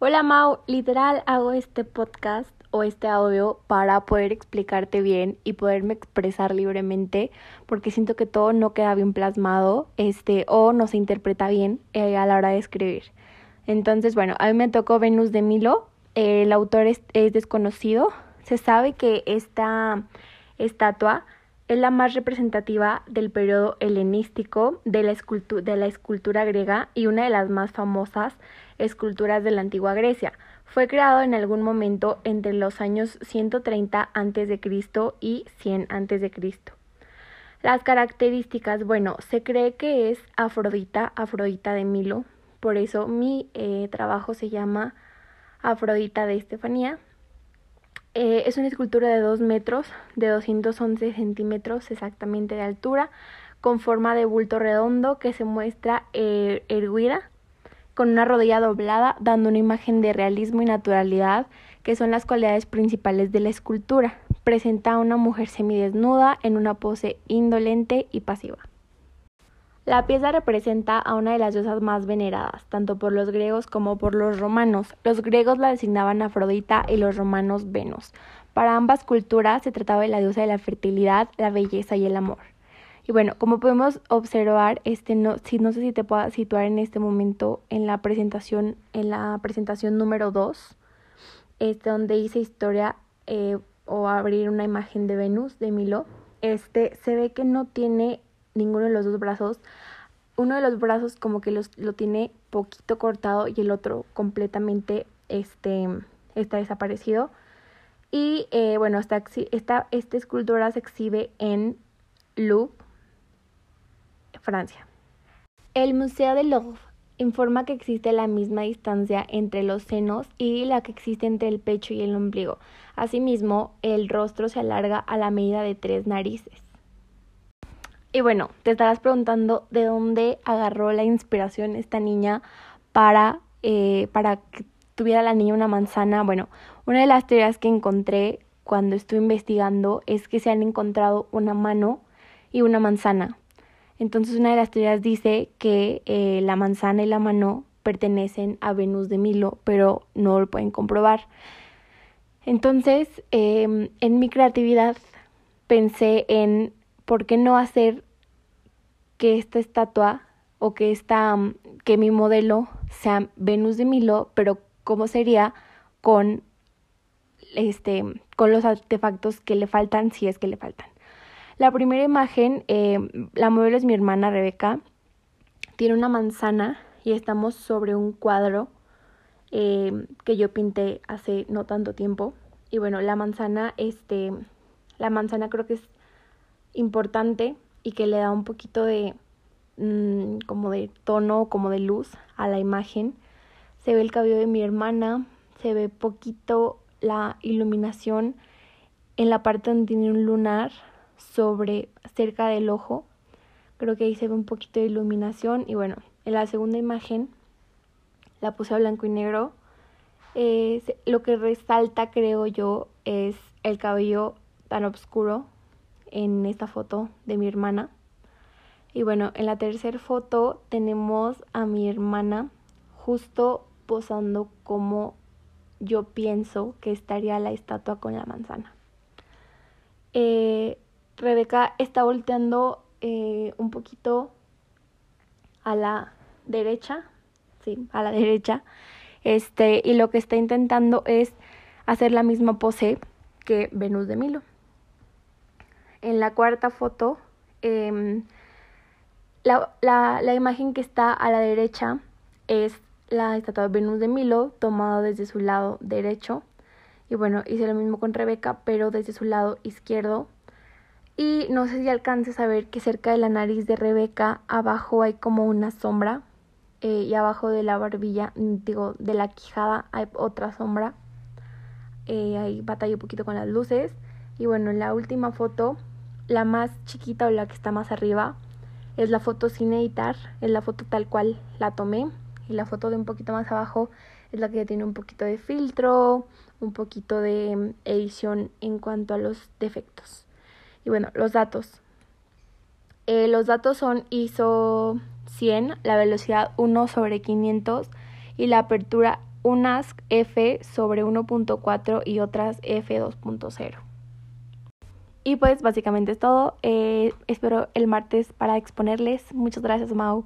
Hola Mau, literal hago este podcast o este audio para poder explicarte bien y poderme expresar libremente porque siento que todo no queda bien plasmado este o no se interpreta bien eh, a la hora de escribir. Entonces, bueno, a mí me tocó Venus de Milo, el autor es, es desconocido, se sabe que esta estatua es la más representativa del periodo helenístico de la, escultura griega y una de las más famosas esculturas de la antigua Grecia. Fue creado en algún momento entre los años 130 a.C. y 100 a.C. Las características, bueno, se cree que es Afrodita, Afrodita de Milo, por eso mi eh, trabajo se llama Afrodita de Estefanía. Eh, es una escultura de 2 metros, de 211 centímetros exactamente de altura, con forma de bulto redondo que se muestra eh, erguida con una rodilla doblada, dando una imagen de realismo y naturalidad, que son las cualidades principales de la escultura. Presenta a una mujer semidesnuda en una pose indolente y pasiva. La pieza representa a una de las diosas más veneradas, tanto por los griegos como por los romanos. Los griegos la designaban Afrodita y los romanos Venus. Para ambas culturas se trataba de la diosa de la fertilidad, la belleza y el amor. Y bueno, como podemos observar, este no, si, no sé si te puedo situar en este momento en la presentación, en la presentación número 2, este, donde hice historia eh, o abrir una imagen de Venus de Milo. Este se ve que no tiene ninguno de los dos brazos. Uno de los brazos como que los, lo tiene poquito cortado y el otro completamente este, está desaparecido. Y eh, bueno, esta, esta, esta escultura se exhibe en Louvre Francia. El Museo de Louvre informa que existe la misma distancia entre los senos y la que existe entre el pecho y el ombligo. Asimismo, el rostro se alarga a la medida de tres narices. Y bueno, te estarás preguntando de dónde agarró la inspiración esta niña para, eh, para que tuviera la niña una manzana. Bueno, una de las teorías que encontré cuando estuve investigando es que se han encontrado una mano y una manzana. Entonces una de las teorías dice que eh, la manzana y la mano pertenecen a Venus de Milo, pero no lo pueden comprobar. Entonces, em, en mi creatividad pensé en por qué no hacer que esta estatua o que esta que mi modelo sea Venus de Milo, pero cómo sería con este con los artefactos que le faltan si es que le faltan. La primera imagen, eh, la modelo es mi hermana Rebeca, tiene una manzana y estamos sobre un cuadro eh, que yo pinté hace no tanto tiempo. Y bueno, la manzana, este, la manzana creo que es importante y que le da un poquito de mm, como de tono, como de luz a la imagen. Se ve el cabello de mi hermana, se ve poquito la iluminación en la parte donde tiene un lunar sobre cerca del ojo. Creo que ahí se ve un poquito de iluminación y bueno, en la segunda imagen la puse a blanco y negro. lo que resalta, creo yo, es el cabello tan oscuro en esta foto de mi hermana. Y bueno, en la tercera foto tenemos a mi hermana justo posando como yo pienso que estaría la estatua con la manzana. Eh, Rebeca está volteando eh, un poquito a la derecha, sí, a la derecha, este, y lo que está intentando es hacer la misma pose que Venus de Milo. En la cuarta foto, em, la, la, la imagen que está a la derecha es la estatua de Venus de Milo tomada desde su lado derecho. Y bueno, hice lo mismo con Rebeca, pero desde su lado izquierdo y no sé si alcances a ver que cerca de la nariz de Rebeca, abajo hay como una sombra. Eh, y abajo de la barbilla, digo, de la quijada hay otra sombra. Eh, ahí batalla un poquito con las luces. Y bueno, en la última foto, la más chiquita o la que está más arriba, es la foto sin editar, es la foto tal cual la tomé. Y la foto de un poquito más abajo es la que tiene un poquito de filtro, un poquito de mm, edición en cuanto a los defectos. Y bueno, los datos. Eh, los datos son ISO 100, la velocidad 1 sobre 500 y la apertura unas F sobre 1.4 y otras F 2.0. Y pues básicamente es todo. Eh, espero el martes para exponerles. Muchas gracias, Mau.